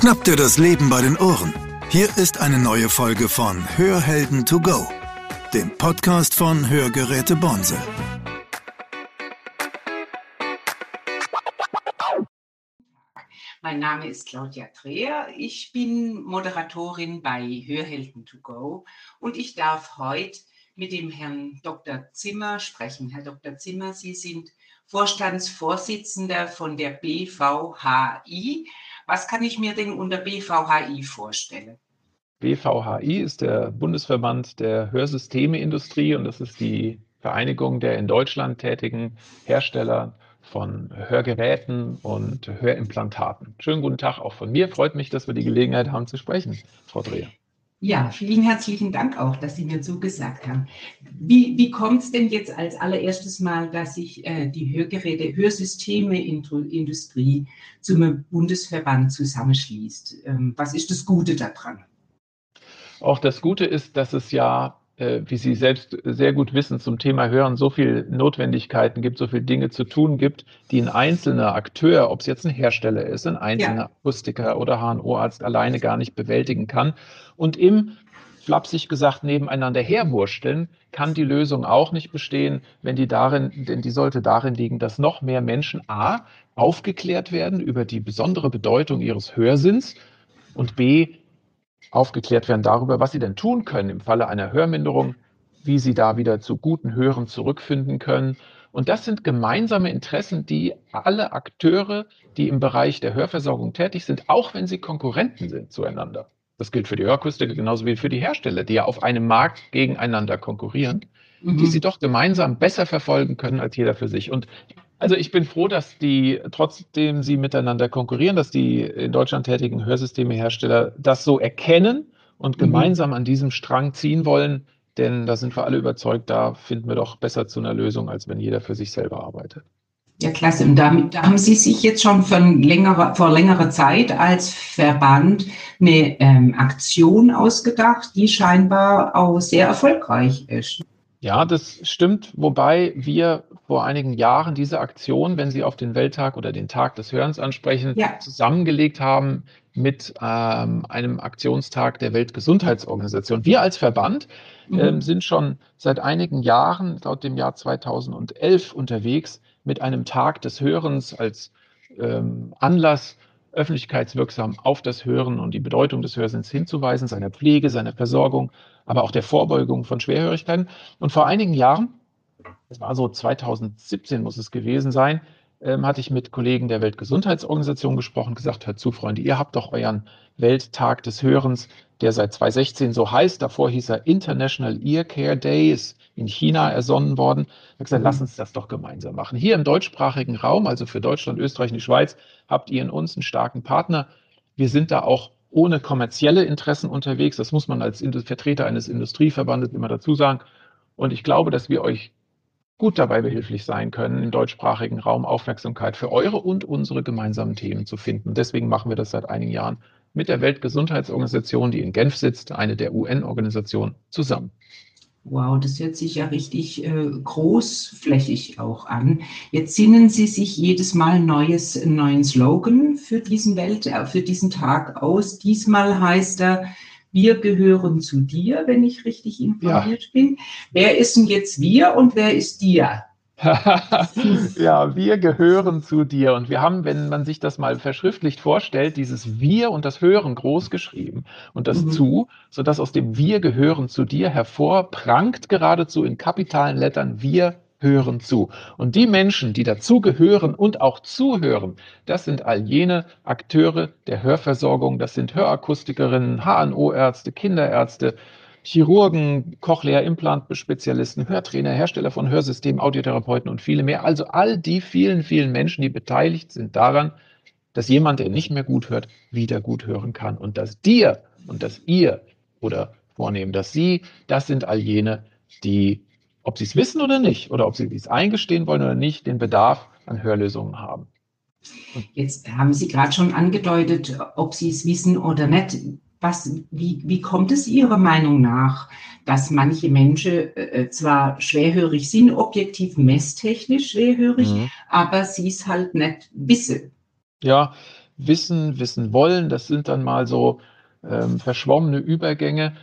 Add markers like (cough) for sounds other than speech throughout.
Schnapp dir das Leben bei den Ohren. Hier ist eine neue Folge von Hörhelden to go, dem Podcast von Hörgeräte Bonse. Mein Name ist Claudia Dreher. Ich bin Moderatorin bei Hörhelden to go und ich darf heute mit dem Herrn Dr. Zimmer sprechen. Herr Dr. Zimmer, Sie sind Vorstandsvorsitzender von der BVHI. Was kann ich mir denn unter BVHI vorstellen? BVHI ist der Bundesverband der Hörsystemeindustrie und das ist die Vereinigung der in Deutschland tätigen Hersteller von Hörgeräten und Hörimplantaten. Schönen guten Tag auch von mir. Freut mich, dass wir die Gelegenheit haben zu sprechen, Frau Dreher. Ja, vielen herzlichen Dank auch, dass Sie mir zugesagt haben. Wie, wie kommt es denn jetzt als allererstes Mal, dass sich äh, die Hörgeräte, Hörsysteme-Industrie zum Bundesverband zusammenschließt? Ähm, was ist das Gute daran? Auch das Gute ist, dass es ja, wie Sie selbst sehr gut wissen, zum Thema Hören so viele Notwendigkeiten gibt, so viele Dinge zu tun gibt, die ein einzelner Akteur, ob es jetzt ein Hersteller ist, ein einzelner ja. Akustiker oder HNO-Arzt alleine gar nicht bewältigen kann. Und im flapsig gesagt nebeneinander herwursteln, kann die Lösung auch nicht bestehen, wenn die darin, denn die sollte darin liegen, dass noch mehr Menschen A aufgeklärt werden über die besondere Bedeutung ihres Hörsinns und B aufgeklärt werden darüber, was sie denn tun können im Falle einer Hörminderung, wie sie da wieder zu guten Hören zurückfinden können. Und das sind gemeinsame Interessen, die alle Akteure, die im Bereich der Hörversorgung tätig sind, auch wenn sie Konkurrenten sind zueinander. Das gilt für die Hörkustiker genauso wie für die Hersteller, die ja auf einem Markt gegeneinander konkurrieren, mhm. die sie doch gemeinsam besser verfolgen können als jeder für sich. Und also ich bin froh, dass die, trotzdem sie miteinander konkurrieren, dass die in Deutschland tätigen Hörsystemehersteller das so erkennen und mhm. gemeinsam an diesem Strang ziehen wollen, denn da sind wir alle überzeugt, da finden wir doch besser zu einer Lösung, als wenn jeder für sich selber arbeitet. Ja, klasse. Und damit, da haben Sie sich jetzt schon von längerer, vor längerer Zeit als Verband eine ähm, Aktion ausgedacht, die scheinbar auch sehr erfolgreich ist. Ja, das stimmt, wobei wir vor einigen Jahren diese Aktion, wenn Sie auf den Welttag oder den Tag des Hörens ansprechen, ja. zusammengelegt haben mit ähm, einem Aktionstag der Weltgesundheitsorganisation. Wir als Verband mhm. ähm, sind schon seit einigen Jahren, laut dem Jahr 2011, unterwegs mit einem Tag des Hörens als ähm, Anlass, öffentlichkeitswirksam auf das Hören und die Bedeutung des Hörsinns hinzuweisen, seiner Pflege, seiner Versorgung, aber auch der Vorbeugung von Schwerhörigkeiten. Und vor einigen Jahren, das war so 2017 muss es gewesen sein, ähm, hatte ich mit Kollegen der Weltgesundheitsorganisation gesprochen, gesagt, hört zu, Freunde, ihr habt doch euren Welttag des Hörens, der seit 2016 so heißt. Davor hieß er International Ear Care Day, ist in China ersonnen worden. Ich habe gesagt, mhm. lass uns das doch gemeinsam machen. Hier im deutschsprachigen Raum, also für Deutschland, Österreich und die Schweiz, habt ihr in uns einen starken Partner. Wir sind da auch ohne kommerzielle Interessen unterwegs. Das muss man als Vertreter eines Industrieverbandes immer dazu sagen. Und ich glaube, dass wir euch gut dabei behilflich sein können, im deutschsprachigen Raum Aufmerksamkeit für eure und unsere gemeinsamen Themen zu finden. Deswegen machen wir das seit einigen Jahren mit der Weltgesundheitsorganisation, die in Genf sitzt, eine der UN-Organisationen, zusammen. Wow, das hört sich ja richtig äh, großflächig auch an. Jetzt sinnen Sie sich jedes Mal neues, neuen Slogan für diesen Welt, äh, für diesen Tag aus. Diesmal heißt er, wir gehören zu dir, wenn ich richtig informiert ja. bin. Wer ist denn jetzt wir und wer ist dir? (laughs) ja, wir gehören zu dir. Und wir haben, wenn man sich das mal verschriftlicht vorstellt, dieses Wir und das Hören groß geschrieben und das mhm. zu, sodass aus dem Wir gehören zu dir hervorprangt geradezu in kapitalen Lettern Wir hören zu. Und die Menschen, die dazugehören und auch zuhören, das sind all jene Akteure der Hörversorgung, das sind Hörakustikerinnen, HNO-Ärzte, Kinderärzte, Chirurgen, Cochlea-Implant-Spezialisten, Hörtrainer, Hersteller von Hörsystemen, Audiotherapeuten und viele mehr. Also all die vielen, vielen Menschen, die beteiligt sind daran, dass jemand, der nicht mehr gut hört, wieder gut hören kann. Und dass dir und dass ihr oder vornehmen, dass sie, das sind all jene, die, ob sie es wissen oder nicht, oder ob sie es eingestehen wollen oder nicht, den Bedarf an Hörlösungen haben. Jetzt haben Sie gerade schon angedeutet, ob Sie es wissen oder nicht was, wie, wie kommt es Ihrer Meinung nach, dass manche Menschen äh, zwar schwerhörig sind, objektiv messtechnisch schwerhörig, mhm. aber sie es halt nicht wissen? Ja, wissen, wissen wollen. Das sind dann mal so ähm, verschwommene Übergänge.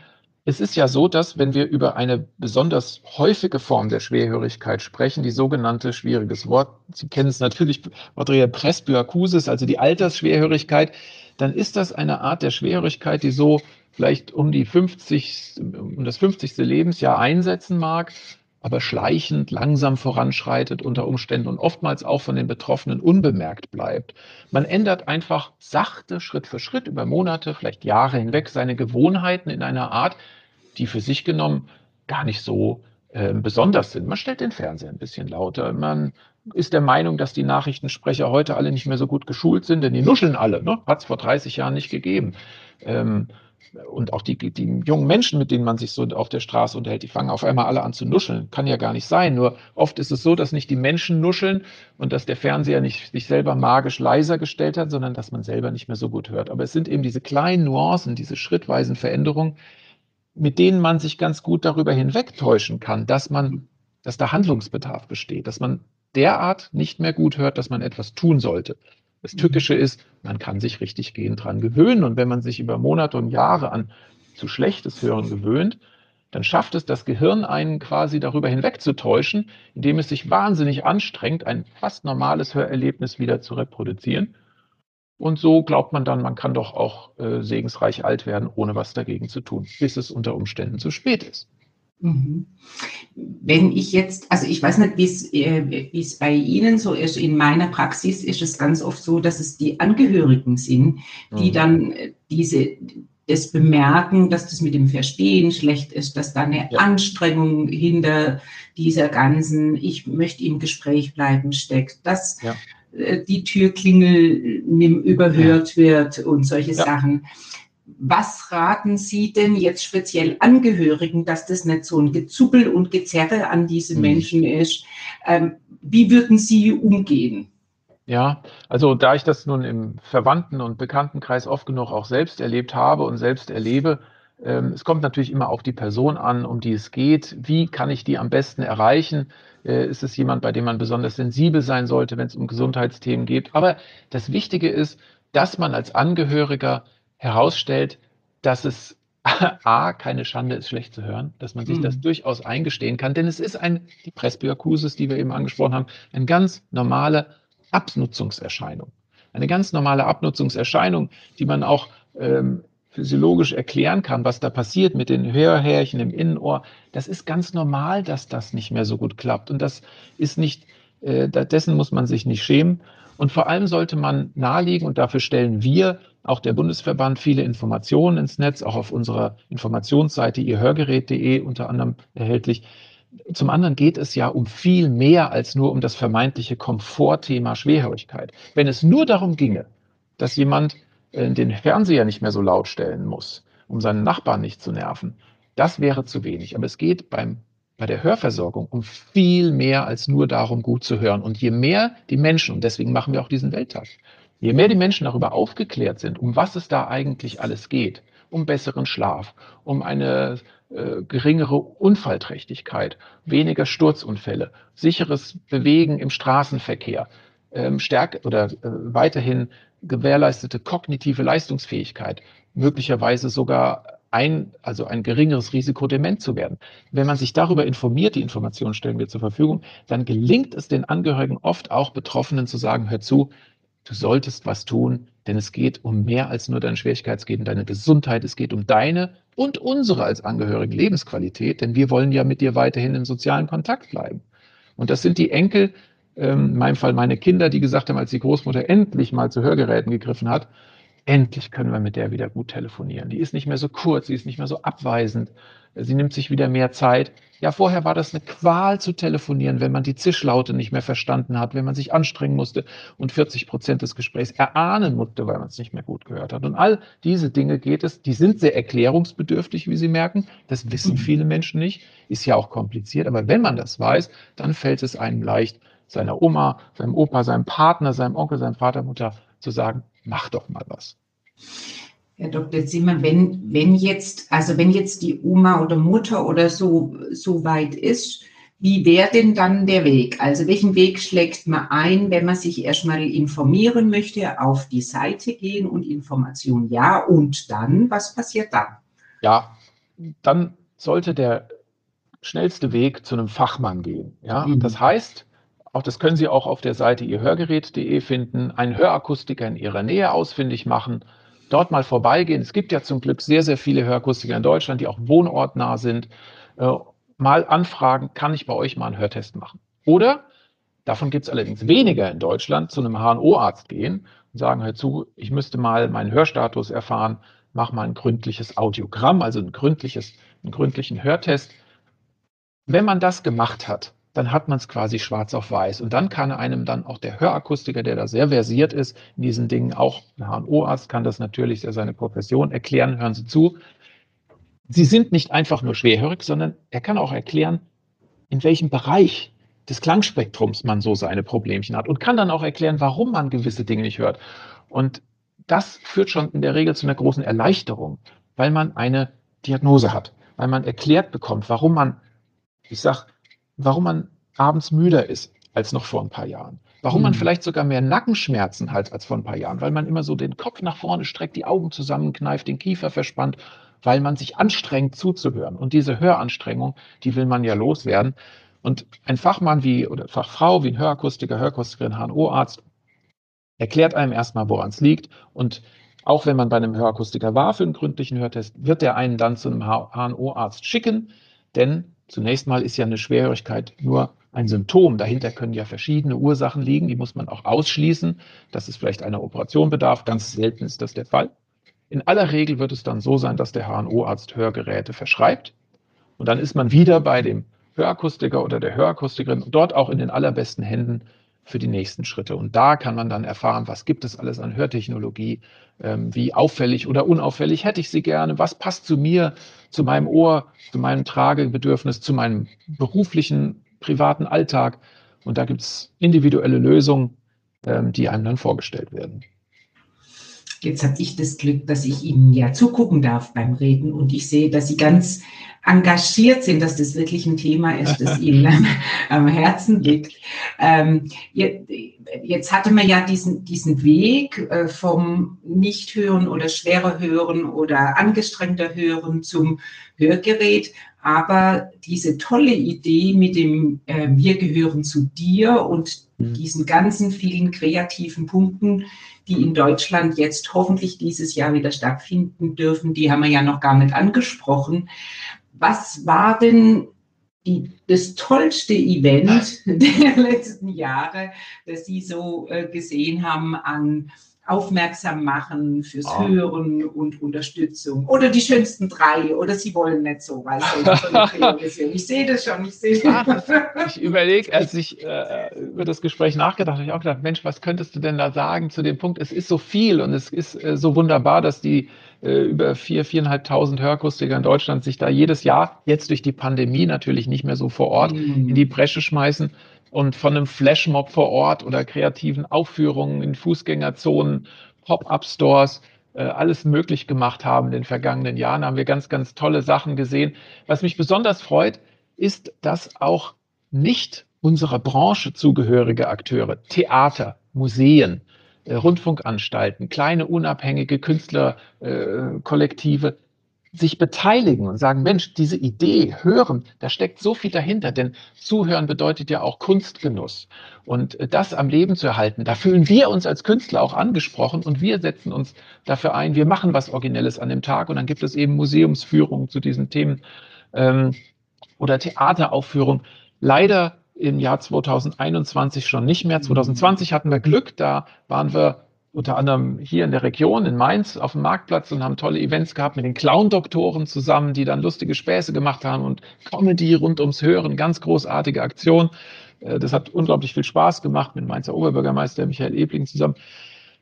Es ist ja so, dass wenn wir über eine besonders häufige Form der Schwerhörigkeit sprechen, die sogenannte schwieriges Wort, Sie kennen es natürlich, Audrea Presbyakusis, also die Altersschwerhörigkeit, dann ist das eine Art der Schwerhörigkeit, die so vielleicht um die 50, um das 50. Lebensjahr einsetzen mag, aber schleichend, langsam voranschreitet unter Umständen und oftmals auch von den Betroffenen unbemerkt bleibt. Man ändert einfach sachte, Schritt für Schritt über Monate, vielleicht Jahre hinweg seine Gewohnheiten in einer Art, die für sich genommen gar nicht so äh, besonders sind. Man stellt den Fernseher ein bisschen lauter, man ist der Meinung, dass die Nachrichtensprecher heute alle nicht mehr so gut geschult sind, denn die nuscheln alle. Ne? Hat es vor 30 Jahren nicht gegeben. Ähm, und auch die, die jungen Menschen, mit denen man sich so auf der Straße unterhält, die fangen auf einmal alle an zu nuscheln. Kann ja gar nicht sein. Nur oft ist es so, dass nicht die Menschen nuscheln und dass der Fernseher nicht sich selber magisch leiser gestellt hat, sondern dass man selber nicht mehr so gut hört. Aber es sind eben diese kleinen Nuancen, diese schrittweisen Veränderungen, mit denen man sich ganz gut darüber hinwegtäuschen kann, dass man, dass da Handlungsbedarf besteht, dass man derart nicht mehr gut hört, dass man etwas tun sollte. Das mhm. Tückische ist, man kann sich richtig gehend dran gewöhnen. Und wenn man sich über Monate und Jahre an zu schlechtes Hören gewöhnt, dann schafft es das Gehirn einen quasi darüber hinwegzutäuschen, indem es sich wahnsinnig anstrengt, ein fast normales Hörerlebnis wieder zu reproduzieren. Und so glaubt man dann, man kann doch auch äh, segensreich alt werden, ohne was dagegen zu tun, bis es unter Umständen zu spät ist. Mhm. Wenn ich jetzt, also ich weiß nicht, wie es, äh, wie es bei Ihnen so ist, in meiner Praxis ist es ganz oft so, dass es die Angehörigen sind, die mhm. dann äh, diese, das bemerken, dass das mit dem Verstehen schlecht ist, dass da eine ja. Anstrengung hinter dieser ganzen, ich möchte im Gespräch bleiben, steckt, dass ja. Äh, die Türklingel überhört ja. wird und solche Sachen was raten Sie denn jetzt speziell Angehörigen, dass das nicht so ein Gezuppel und Gezerre an diese mhm. Menschen ist? Ähm, wie würden Sie umgehen? Ja, also da ich das nun im Verwandten- und Bekanntenkreis oft genug auch selbst erlebt habe und selbst erlebe, ähm, es kommt natürlich immer auf die Person an, um die es geht. Wie kann ich die am besten erreichen? Äh, ist es jemand, bei dem man besonders sensibel sein sollte, wenn es um Gesundheitsthemen geht? Aber das Wichtige ist, dass man als Angehöriger herausstellt, dass es (laughs) A, keine Schande ist, schlecht zu hören, dass man sich mhm. das durchaus eingestehen kann, denn es ist ein, die Presbyakusis, die wir eben angesprochen haben, eine ganz normale Abnutzungserscheinung. Eine ganz normale Abnutzungserscheinung, die man auch ähm, physiologisch erklären kann, was da passiert mit den Hörhärchen im Innenohr. Das ist ganz normal, dass das nicht mehr so gut klappt. Und das ist nicht, äh, dessen muss man sich nicht schämen. Und vor allem sollte man nahelegen, und dafür stellen wir, auch der Bundesverband, viele Informationen ins Netz, auch auf unserer Informationsseite ihrhörgerät.de unter anderem erhältlich. Zum anderen geht es ja um viel mehr als nur um das vermeintliche Komfortthema Schwerhörigkeit. Wenn es nur darum ginge, dass jemand den Fernseher nicht mehr so laut stellen muss, um seinen Nachbarn nicht zu nerven, das wäre zu wenig. Aber es geht beim bei der Hörversorgung um viel mehr als nur darum, gut zu hören. Und je mehr die Menschen, und deswegen machen wir auch diesen Welttag, je mehr die Menschen darüber aufgeklärt sind, um was es da eigentlich alles geht, um besseren Schlaf, um eine äh, geringere Unfallträchtigkeit, weniger Sturzunfälle, sicheres Bewegen im Straßenverkehr, ähm, stärk oder äh, weiterhin gewährleistete kognitive Leistungsfähigkeit, möglicherweise sogar ein, also ein geringeres Risiko, dement zu werden. Wenn man sich darüber informiert, die Informationen stellen wir zur Verfügung, dann gelingt es den Angehörigen oft auch Betroffenen zu sagen, hör zu, du solltest was tun, denn es geht um mehr als nur deine Schwierigkeit, es geht um deine Gesundheit, es geht um deine und unsere als Angehörigen Lebensqualität, denn wir wollen ja mit dir weiterhin im sozialen Kontakt bleiben. Und das sind die Enkel, in meinem Fall meine Kinder, die gesagt haben, als die Großmutter endlich mal zu Hörgeräten gegriffen hat, endlich können wir mit der wieder gut telefonieren. Die ist nicht mehr so kurz, sie ist nicht mehr so abweisend, sie nimmt sich wieder mehr Zeit. Ja, vorher war das eine Qual zu telefonieren, wenn man die Zischlaute nicht mehr verstanden hat, wenn man sich anstrengen musste und 40 Prozent des Gesprächs erahnen musste, weil man es nicht mehr gut gehört hat. Und all diese Dinge geht es, die sind sehr erklärungsbedürftig, wie Sie merken. Das wissen mhm. viele Menschen nicht, ist ja auch kompliziert. Aber wenn man das weiß, dann fällt es einem leicht, seiner Oma, seinem Opa, seinem Partner, seinem Onkel, seinem Vater, Mutter zu sagen, mach doch mal was. Herr Dr. Zimmer, wenn, wenn jetzt, also wenn jetzt die Oma oder Mutter oder so, so weit ist, Wie wäre denn dann der Weg? Also welchen Weg schlägt man ein, wenn man sich erstmal informieren möchte, auf die Seite gehen und Information ja und dann, was passiert dann? Ja, dann sollte der schnellste Weg zu einem Fachmann gehen. Ja? Mhm. Das heißt, auch das können Sie auch auf der Seite ihrhörgerät.de finden, einen Hörakustiker in Ihrer Nähe ausfindig machen, dort mal vorbeigehen. Es gibt ja zum Glück sehr, sehr viele Hörakustiker in Deutschland, die auch wohnortnah sind. Äh, mal anfragen, kann ich bei euch mal einen Hörtest machen? Oder, davon gibt es allerdings weniger in Deutschland, zu einem HNO-Arzt gehen und sagen, hör zu, ich müsste mal meinen Hörstatus erfahren, mach mal ein gründliches Audiogramm, also ein gründliches, einen gründlichen Hörtest. Wenn man das gemacht hat, dann hat man es quasi schwarz auf weiß. Und dann kann einem dann auch der Hörakustiker, der da sehr versiert ist in diesen Dingen, auch ein HNO-Arzt kann das natürlich, seine Profession erklären, hören Sie zu, Sie sind nicht einfach nur schwerhörig, sondern er kann auch erklären, in welchem Bereich des Klangspektrums man so seine Problemchen hat und kann dann auch erklären, warum man gewisse Dinge nicht hört. Und das führt schon in der Regel zu einer großen Erleichterung, weil man eine Diagnose hat, weil man erklärt bekommt, warum man, ich sag, warum man abends müder ist als noch vor ein paar Jahren. Warum man hm. vielleicht sogar mehr Nackenschmerzen hat als vor ein paar Jahren, weil man immer so den Kopf nach vorne streckt, die Augen zusammenkneift, den Kiefer verspannt weil man sich anstrengt zuzuhören. Und diese Höranstrengung, die will man ja loswerden. Und ein Fachmann wie oder Fachfrau wie ein Hörakustiker, Hörakustikerin, HNO-Arzt erklärt einem erstmal, woran es liegt. Und auch wenn man bei einem Hörakustiker war für einen gründlichen Hörtest, wird er einen dann zu einem HNO-Arzt schicken. Denn zunächst mal ist ja eine Schwerhörigkeit nur ein Symptom. Dahinter können ja verschiedene Ursachen liegen, die muss man auch ausschließen, dass es vielleicht einer Operation bedarf. Ganz selten ist das der Fall. In aller Regel wird es dann so sein, dass der HNO-Arzt Hörgeräte verschreibt. Und dann ist man wieder bei dem Hörakustiker oder der Hörakustikerin dort auch in den allerbesten Händen für die nächsten Schritte. Und da kann man dann erfahren, was gibt es alles an Hörtechnologie, ähm, wie auffällig oder unauffällig hätte ich sie gerne, was passt zu mir, zu meinem Ohr, zu meinem Tragebedürfnis, zu meinem beruflichen, privaten Alltag. Und da gibt es individuelle Lösungen, ähm, die einem dann vorgestellt werden. Jetzt habe ich das Glück, dass ich Ihnen ja zugucken darf beim Reden und ich sehe, dass Sie ganz engagiert sind, dass das wirklich ein Thema ist, das (laughs) Ihnen am, am Herzen liegt. Ähm, jetzt hatte man ja diesen, diesen Weg äh, vom Nichthören oder schwerer Hören oder angestrengter Hören zum Hörgerät. Aber diese tolle Idee mit dem äh, Wir gehören zu dir und mhm. diesen ganzen vielen kreativen Punkten, die in Deutschland jetzt hoffentlich dieses Jahr wieder stattfinden dürfen, die haben wir ja noch gar nicht angesprochen. Was war denn die, das tollste Event (laughs) der letzten Jahre, das Sie so äh, gesehen haben an aufmerksam machen fürs oh. Hören und Unterstützung. Oder die schönsten drei. Oder sie wollen nicht so, weißt du, (laughs) Ich sehe das schon, ich sehe das. ich überlege, als ich äh, über das Gespräch nachgedacht habe, ich auch gedacht, Mensch, was könntest du denn da sagen zu dem Punkt? Es ist so viel und es ist äh, so wunderbar, dass die äh, über vier, viereinhalbtausend Hörakustiker in Deutschland sich da jedes Jahr, jetzt durch die Pandemie natürlich nicht mehr so vor Ort, mm. in die Bresche schmeißen und von einem Flashmob vor Ort oder kreativen Aufführungen in Fußgängerzonen, Pop-up-Stores, äh, alles möglich gemacht haben in den vergangenen Jahren. Haben wir ganz, ganz tolle Sachen gesehen. Was mich besonders freut, ist, dass auch nicht unserer Branche zugehörige Akteure, Theater, Museen, äh, Rundfunkanstalten, kleine unabhängige Künstlerkollektive sich beteiligen und sagen, Mensch, diese Idee, hören, da steckt so viel dahinter, denn zuhören bedeutet ja auch Kunstgenuss. Und äh, das am Leben zu erhalten, da fühlen wir uns als Künstler auch angesprochen und wir setzen uns dafür ein, wir machen was Originelles an dem Tag und dann gibt es eben Museumsführungen zu diesen Themen ähm, oder Theateraufführungen. Leider im Jahr 2021 schon nicht mehr. 2020 hatten wir Glück, da waren wir unter anderem hier in der Region, in Mainz, auf dem Marktplatz und haben tolle Events gehabt mit den Clown-Doktoren zusammen, die dann lustige Späße gemacht haben und Comedy rund ums Hören, ganz großartige Aktion. Äh, das hat unglaublich viel Spaß gemacht mit Mainzer Oberbürgermeister Michael Ebling zusammen.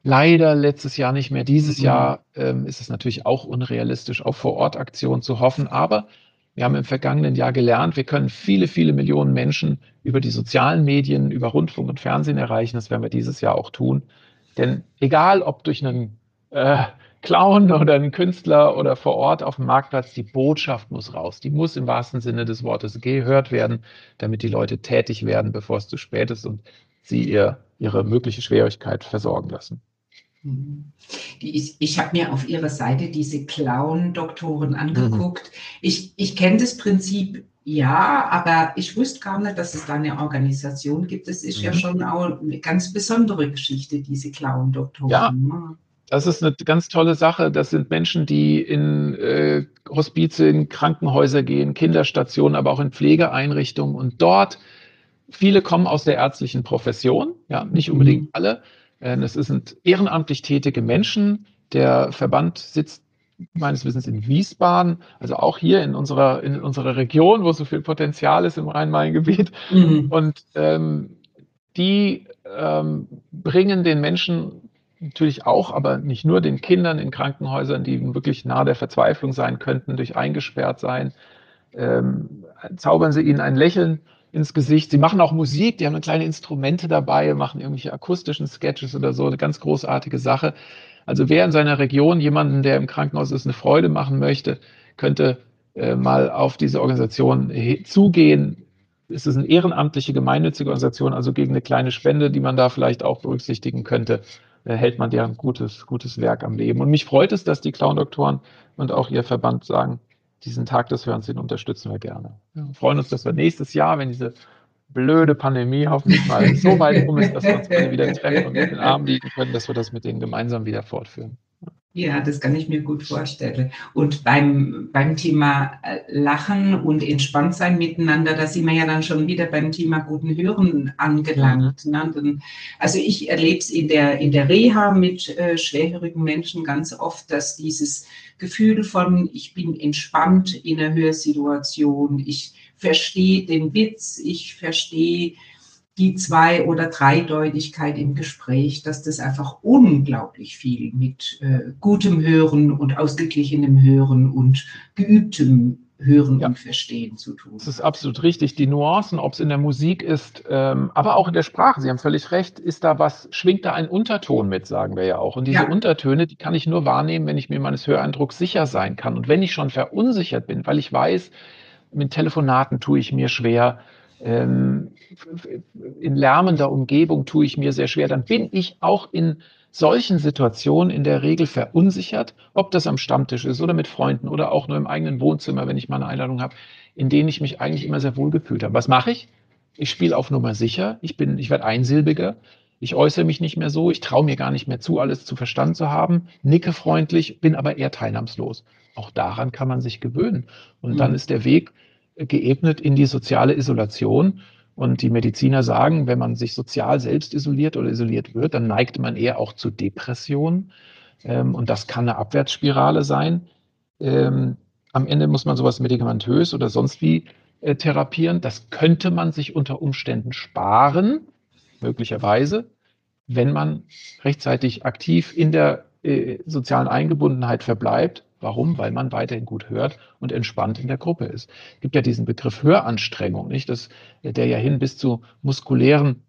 Leider letztes Jahr nicht mehr. Dieses mhm. Jahr ähm, ist es natürlich auch unrealistisch, auf Vor-Ort-Aktionen zu hoffen. Aber wir haben im vergangenen Jahr gelernt, wir können viele, viele Millionen Menschen über die sozialen Medien, über Rundfunk und Fernsehen erreichen. Das werden wir dieses Jahr auch tun. Denn egal, ob durch einen äh, Clown oder ein Künstler oder vor Ort auf dem Marktplatz, die Botschaft muss raus. Die muss im wahrsten Sinne des Wortes gehört werden, damit die Leute tätig werden, bevor es zu spät ist und sie ihr, ihre mögliche Schwierigkeit versorgen lassen. Die, ich habe mir auf ihrer Seite diese Clown-Doktoren mhm. angeguckt. Mhm. Ich, ich kenne das Prinzip ja, aber ich wusste gar nicht, dass es da eine Organisation gibt. Das ist mhm. ja schon auch eine ganz besondere Geschichte, diese Clown-Doktoren. Ja. Ne? Das ist eine ganz tolle Sache. Das sind Menschen, die in äh, Hospize, in Krankenhäuser gehen, Kinderstationen, aber auch in Pflegeeinrichtungen und dort viele kommen aus der ärztlichen Profession, ja, nicht unbedingt mhm. alle. Es sind ehrenamtlich tätige Menschen. Der Verband sitzt meines Wissens in Wiesbaden, also auch hier in unserer, in unserer Region, wo so viel Potenzial ist im Rhein-Main-Gebiet. Mhm. Und ähm, die ähm, bringen den Menschen natürlich auch, aber nicht nur den Kindern in Krankenhäusern, die wirklich nahe der Verzweiflung sein könnten, durch eingesperrt sein, ähm, zaubern sie ihnen ein Lächeln ins Gesicht. Sie machen auch Musik, die haben kleine Instrumente dabei, machen irgendwelche akustischen Sketches oder so, eine ganz großartige Sache. Also wer in seiner Region jemanden, der im Krankenhaus ist, eine Freude machen möchte, könnte äh, mal auf diese Organisation zugehen. Es ist eine ehrenamtliche, gemeinnützige Organisation, also gegen eine kleine Spende, die man da vielleicht auch berücksichtigen könnte, äh, hält man deren gutes, gutes Werk am Leben. Und mich freut es, dass die Clown-Doktoren und auch ihr Verband sagen, diesen Tag des Hörens, den unterstützen wir gerne. Wir freuen uns, dass wir nächstes Jahr, wenn diese blöde Pandemie hoffentlich mal so weit rum ist, dass wir uns wieder treffen und mit den Armen liegen können, dass wir das mit denen gemeinsam wieder fortführen. Ja, das kann ich mir gut vorstellen. Und beim, beim Thema äh, Lachen und entspannt sein miteinander, da sind wir ja dann schon wieder beim Thema guten Hören angelangt. Mhm. Ne? Also ich erlebe es in der, in der Reha mit äh, schwerhörigen Menschen ganz oft, dass dieses Gefühl von, ich bin entspannt in einer Hörsituation, ich verstehe den Witz, ich verstehe die Zwei- oder Dreideutigkeit im Gespräch, dass das einfach unglaublich viel mit äh, gutem Hören und ausgeglichenem Hören und geübtem Hören ja. und Verstehen zu tun. Das ist absolut richtig. Die Nuancen, ob es in der Musik ist, ähm, aber auch in der Sprache, Sie haben völlig recht, ist da was, schwingt da ein Unterton mit, sagen wir ja auch. Und diese ja. Untertöne, die kann ich nur wahrnehmen, wenn ich mir meines Höreindrucks sicher sein kann. Und wenn ich schon verunsichert bin, weil ich weiß, mit Telefonaten tue ich mir schwer, ähm, in lärmender Umgebung tue ich mir sehr schwer, dann bin ich auch in solchen Situationen in der Regel verunsichert, ob das am Stammtisch ist oder mit Freunden oder auch nur im eigenen Wohnzimmer, wenn ich mal eine Einladung habe, in denen ich mich eigentlich immer sehr wohl gefühlt habe. Was mache ich? Ich spiele auf Nummer sicher, ich bin, ich werde einsilbiger, ich äußere mich nicht mehr so, ich traue mir gar nicht mehr zu, alles zu verstanden zu haben, nicke freundlich, bin aber eher teilnahmslos. Auch daran kann man sich gewöhnen. Und mhm. dann ist der Weg geebnet in die soziale Isolation. Und die Mediziner sagen, wenn man sich sozial selbst isoliert oder isoliert wird, dann neigt man eher auch zu Depressionen. Ähm, und das kann eine Abwärtsspirale sein. Ähm, am Ende muss man sowas medikamentös oder sonst wie äh, therapieren. Das könnte man sich unter Umständen sparen, möglicherweise, wenn man rechtzeitig aktiv in der äh, sozialen Eingebundenheit verbleibt Warum? Weil man weiterhin gut hört und entspannt in der Gruppe ist. Es gibt ja diesen Begriff Höranstrengung, nicht? Das, der ja hin bis zu muskulären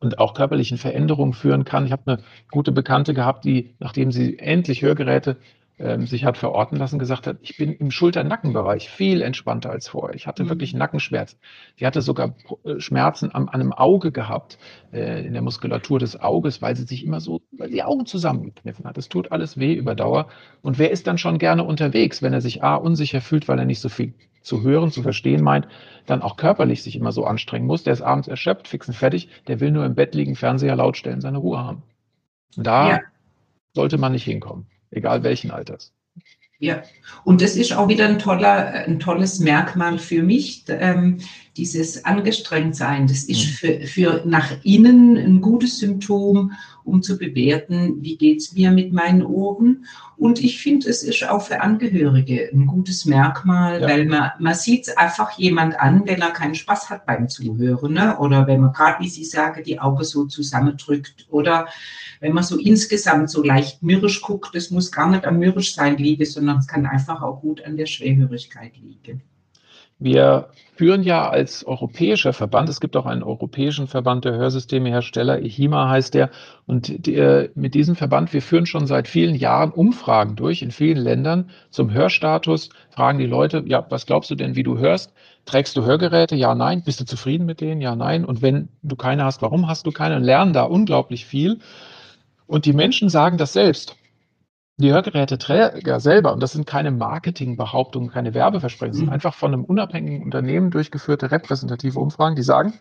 und auch körperlichen Veränderungen führen kann. Ich habe eine gute Bekannte gehabt, die, nachdem sie endlich Hörgeräte ähm, sich hat verorten lassen, gesagt hat, ich bin im Schulter-Nackenbereich viel entspannter als vorher. Ich hatte mhm. wirklich Nackenschmerzen. Die hatte sogar äh, Schmerzen am, an einem Auge gehabt, äh, in der Muskulatur des Auges, weil sie sich immer so, weil die Augen zusammengekniffen hat. Es tut alles weh über Dauer. Und wer ist dann schon gerne unterwegs, wenn er sich A, unsicher fühlt, weil er nicht so viel zu hören, zu verstehen meint, dann auch körperlich sich immer so anstrengen muss. Der ist abends erschöpft, fix und fertig. Der will nur im Bett liegen, Fernseher laut stellen, seine Ruhe haben. Da ja. sollte man nicht hinkommen egal welchen Alters. Ja, und das ist auch wieder ein, toller, ein tolles Merkmal für mich, ähm, dieses Angestrengtsein. Das ist mhm. für, für nach innen ein gutes Symptom, um zu bewerten, wie geht es mir mit meinen Ohren. Und ich finde, es ist auch für Angehörige ein gutes Merkmal, ja. weil man, man sieht einfach jemand an, wenn er keinen Spaß hat beim Zuhören. Ne? Oder wenn man gerade, wie Sie sagen, die Augen so zusammendrückt. Oder wenn man so insgesamt so leicht mürrisch guckt, das muss gar nicht am mürrisch sein liegen, sondern es kann einfach auch gut an der Schwerhörigkeit liegen. Wir führen ja als europäischer Verband, es gibt auch einen europäischen Verband der Hörsystemehersteller, EHIMA heißt der, und die, mit diesem Verband, wir führen schon seit vielen Jahren Umfragen durch in vielen Ländern zum Hörstatus, fragen die Leute, ja, was glaubst du denn, wie du hörst? Trägst du Hörgeräte? Ja, nein. Bist du zufrieden mit denen? Ja, nein. Und wenn du keine hast, warum hast du keine? Und lernen da unglaublich viel. Und die Menschen sagen das selbst die Hörgeräteträger selber, und das sind keine Marketingbehauptungen, keine Werbeversprechen, das sind mhm. einfach von einem unabhängigen Unternehmen durchgeführte repräsentative Umfragen, die sagen,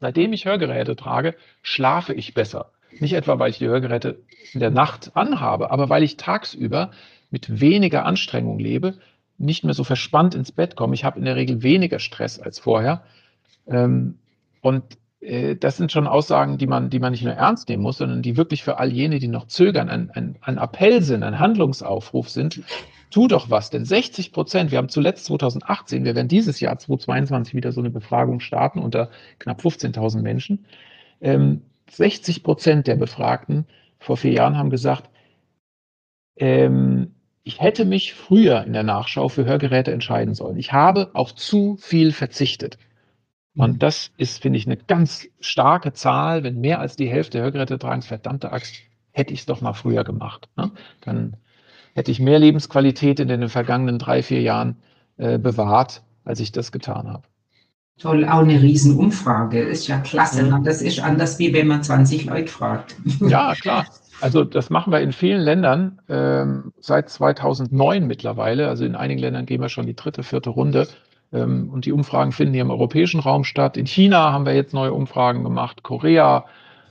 seitdem ich Hörgeräte trage, schlafe ich besser. Nicht etwa, weil ich die Hörgeräte in der Nacht anhabe, aber weil ich tagsüber mit weniger Anstrengung lebe, nicht mehr so verspannt ins Bett komme. Ich habe in der Regel weniger Stress als vorher. Ähm, und das sind schon Aussagen, die man, die man nicht nur ernst nehmen muss, sondern die wirklich für all jene, die noch zögern, ein, ein, ein Appell sind, ein Handlungsaufruf sind. Tu doch was, denn 60 Prozent, wir haben zuletzt 2018, wir werden dieses Jahr 2022 wieder so eine Befragung starten unter knapp 15.000 Menschen. Ähm, 60 Prozent der Befragten vor vier Jahren haben gesagt, ähm, ich hätte mich früher in der Nachschau für Hörgeräte entscheiden sollen. Ich habe auf zu viel verzichtet. Und das ist, finde ich, eine ganz starke Zahl. Wenn mehr als die Hälfte Hörgeräte tragen, verdammte Axt, hätte ich es doch mal früher gemacht. Ne? Dann hätte ich mehr Lebensqualität in den vergangenen drei, vier Jahren äh, bewahrt, als ich das getan habe. Toll, auch eine Riesenumfrage. Ist ja klasse. Mhm. Das ist anders, wie wenn man 20 Leute fragt. (laughs) Ja, klar. Also das machen wir in vielen Ländern ähm, seit 2009 mittlerweile. Also in einigen Ländern gehen wir schon die dritte, vierte Runde. Ähm, und die Umfragen finden hier im europäischen Raum statt. In China haben wir jetzt neue Umfragen gemacht, Korea,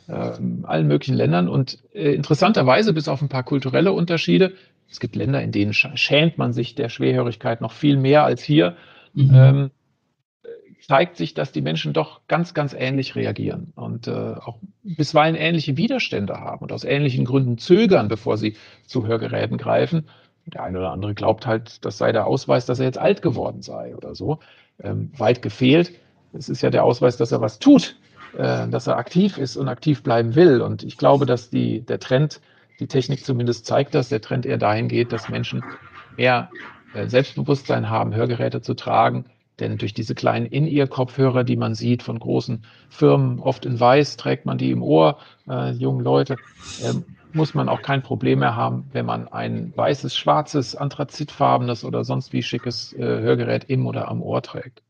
ähm, allen möglichen Ländern. Und äh, interessanterweise, bis auf ein paar kulturelle Unterschiede, es gibt Länder, in denen schämt man sich der Schwerhörigkeit noch viel mehr als hier. Mhm. Ähm, zeigt sich, dass die Menschen doch ganz, ganz ähnlich reagieren und äh, auch bisweilen ähnliche Widerstände haben und aus ähnlichen Gründen zögern, bevor sie zu Hörgeräten greifen. Der eine oder andere glaubt halt, das sei der Ausweis, dass er jetzt alt geworden sei oder so. Ähm, weit gefehlt. Es ist ja der Ausweis, dass er was tut, äh, dass er aktiv ist und aktiv bleiben will. Und ich glaube, dass die, der Trend, die Technik zumindest zeigt das, der Trend eher dahin geht, dass Menschen mehr äh, Selbstbewusstsein haben, Hörgeräte zu tragen. Denn durch diese kleinen In-Ear-Kopfhörer, die man sieht von großen Firmen, oft in weiß, trägt man die im Ohr, äh, jungen Leute, ähm, muss man auch kein Problem mehr haben, wenn man ein weißes, schwarzes, anthrazitfarbenes oder sonst wie schickes äh, Hörgerät im oder am Ohr trägt.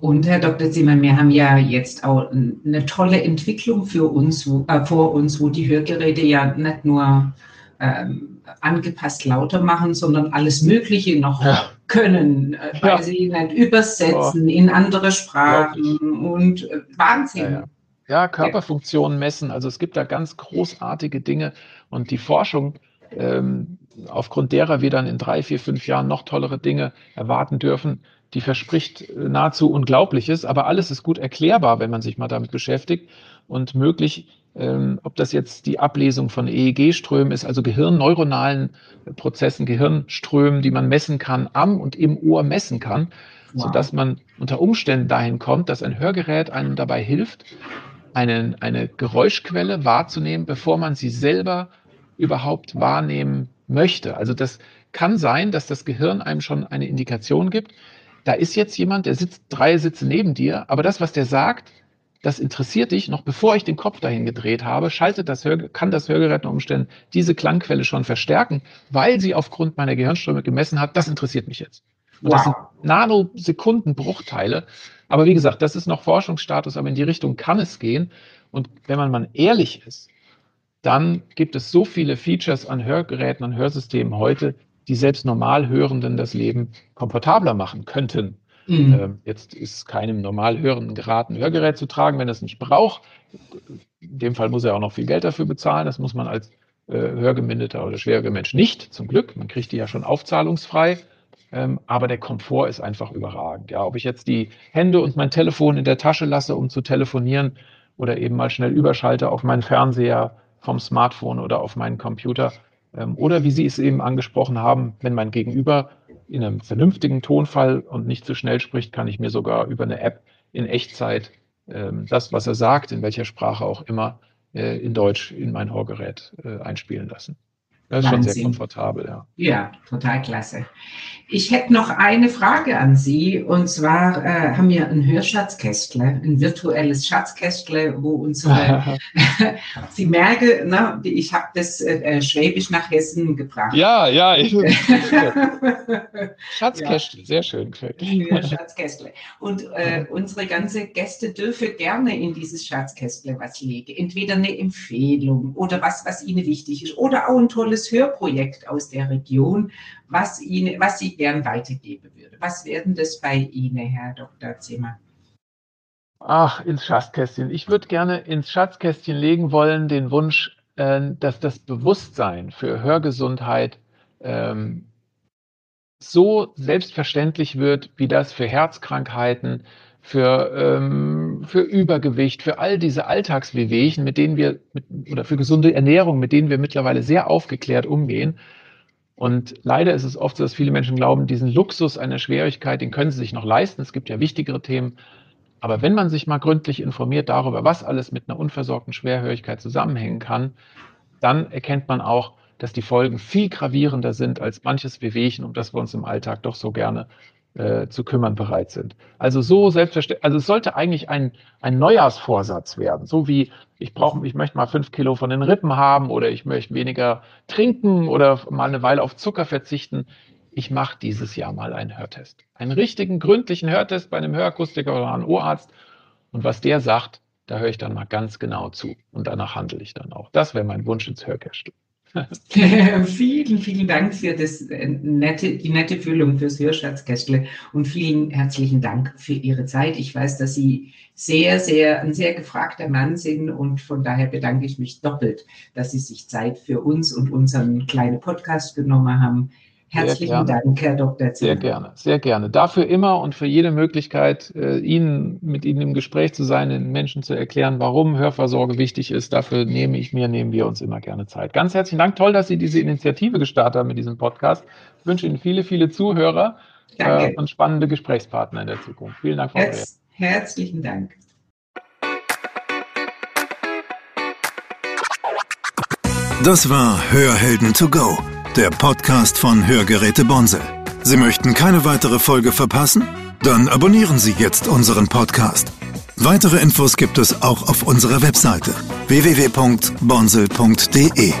Und Herr Dr. Zimmermann, wir haben ja jetzt auch eine tolle Entwicklung für uns, wo, äh, vor uns, wo die Hörgeräte ja nicht nur ähm, angepasst lauter machen, sondern alles Mögliche noch ja. können, äh, weil ja. sie nicht übersetzen oh. in andere Sprachen und äh, Wahnsinn. Ja, ja, Körperfunktionen messen. Also es gibt da ganz großartige Dinge und die Forschung, ähm, aufgrund derer wir dann in drei, vier, fünf Jahren noch tollere Dinge erwarten dürfen, die verspricht äh, nahezu Unglaubliches, aber alles ist gut erklärbar, wenn man sich mal damit beschäftigt und möglich, ähm, ob das jetzt die Ablesung von EEG-Strömen ist, also gehirnneuronalen Prozessen, Gehirnströmen, die man messen kann, am und im Ohr messen kann, wow. sodass man unter Umständen dahin kommt, dass ein Hörgerät einem dabei hilft, einen, eine Geräuschquelle wahrzunehmen, bevor man sie selber überhaupt wahrnehmen möchte. Also das kann sein, dass das Gehirn einem schon eine Indikation gibt. Da ist jetzt jemand, der sitzt drei Sitze neben dir, aber das, was der sagt, das interessiert dich, noch bevor ich den Kopf dahin gedreht habe, schaltet das Hör, kann das Hörgerät unter Umständen diese Klangquelle schon verstärken, weil sie aufgrund meiner Gehirnströme gemessen hat, das interessiert mich jetzt. Und wow. das sind Nanosekundenbruchteile. Aber wie gesagt, das ist noch Forschungsstatus, aber in die Richtung kann es gehen. Und wenn man mal ehrlich ist, dann gibt es so viele Features an Hörgeräten, an Hörsystemen heute, die selbst Normalhörenden das Leben komfortabler machen könnten. Mhm. Ähm, jetzt ist keinem Normalhörenden geraten, Hörgerät zu tragen, wenn er es nicht braucht. In dem Fall muss er auch noch viel Geld dafür bezahlen. Das muss man als äh, hörgemindeter oder schwieriger Mensch nicht, zum Glück. Man kriegt die ja schon aufzahlungsfrei. Ähm, aber der Komfort ist einfach überragend. Ja, ob ich jetzt die Hände und mein Telefon in der Tasche lasse, um zu telefonieren oder eben mal schnell überschalte auf meinen Fernseher vom Smartphone oder auf meinen Computer. Ähm, oder wie Sie es eben angesprochen haben, wenn mein Gegenüber in einem vernünftigen Tonfall und nicht zu schnell spricht, kann ich mir sogar über eine App in Echtzeit ähm, das, was er sagt, in welcher Sprache auch immer, äh, in Deutsch in mein Hörgerät äh, einspielen lassen. Das ist Wahnsinn. schon sehr komfortabel, ja. Ja, total klasse. Ich hätte noch eine Frage an Sie. Und zwar äh, haben wir ein Hörschatzkästle, ein virtuelles Schatzkästle, wo unsere, (laughs) (laughs) Sie merken, ne, ich habe das äh, Schwäbisch nach Hessen gebracht. Ja, ja. (laughs) Ich, Schatzkästle, ja. sehr schön. Ja, Schatzkästle. Und äh, unsere ganze Gäste dürfen gerne in dieses Schatzkästle was legen. Entweder eine Empfehlung oder was, was ihnen wichtig ist. Oder auch ein tolles Hörprojekt aus der Region, was, ihnen, was sie gern weitergeben würde. Was werden das bei Ihnen, Herr Dr. Zimmer? Ach, ins Schatzkästchen. Ich würde gerne ins Schatzkästchen legen wollen den Wunsch, äh, dass das Bewusstsein für Hörgesundheit ähm, so selbstverständlich wird, wie das für Herzkrankheiten, für, ähm, für Übergewicht, für all diese Alltagswehwehchen, mit denen wir, mit, oder für gesunde Ernährung, mit denen wir mittlerweile sehr aufgeklärt umgehen. Und leider ist es oft so, dass viele Menschen glauben, diesen Luxus einer Schwierigkeit, den können sie sich noch leisten. Es gibt ja wichtigere Themen. Aber wenn man sich mal gründlich informiert darüber, was alles mit einer unversorgten Schwerhörigkeit zusammenhängen kann, dann erkennt man auch, dass die Folgen viel gravierender sind als manches Wehwehchen, um das wir uns im Alltag doch so gerne äh, zu kümmern bereit sind. Also so selbstverständlich, also es sollte eigentlich ein, ein Neujahrsvorsatz werden, so wie ich brauche, ich möchte mal fünf Kilo von den Rippen haben oder ich möchte weniger trinken oder mal eine Weile auf Zucker verzichten. Ich mache dieses Jahr mal einen Hörtest. Einen richtigen, gründlichen Hörtest bei einem Hörakustiker oder einem Ohrarzt. Und was der sagt, da höre ich dann mal ganz genau zu. Und danach handle ich dann auch. Das wäre mein Wunsch ins Hörkästel. (laughs) vielen, vielen Dank für das äh, nette, die nette Füllung fürs Hörschatzkästle und vielen herzlichen Dank für Ihre Zeit. Ich weiß, dass Sie sehr, sehr, ein sehr gefragter Mann sind und von daher bedanke ich mich doppelt, dass Sie sich Zeit für uns und unseren kleinen Podcast genommen haben. Herzlichen Dank, Herr Dr. Zimmer. Sehr gerne, sehr gerne. Dafür immer und für jede Möglichkeit, äh, Ihnen mit Ihnen im Gespräch zu sein, den Menschen zu erklären, warum Hörversorge wichtig ist. Dafür nehme ich mir, nehmen wir uns immer gerne Zeit. Ganz herzlichen Dank. Toll, dass Sie diese Initiative gestartet haben mit diesem Podcast. Ich wünsche Ihnen viele, viele Zuhörer äh, und spannende Gesprächspartner in der Zukunft. Vielen Dank, Frau Herz, Herzlichen Dank. Das war Hörhelden to go der Podcast von Hörgeräte Bonsel. Sie möchten keine weitere Folge verpassen? Dann abonnieren Sie jetzt unseren Podcast. Weitere Infos gibt es auch auf unserer Webseite www.bonsel.de.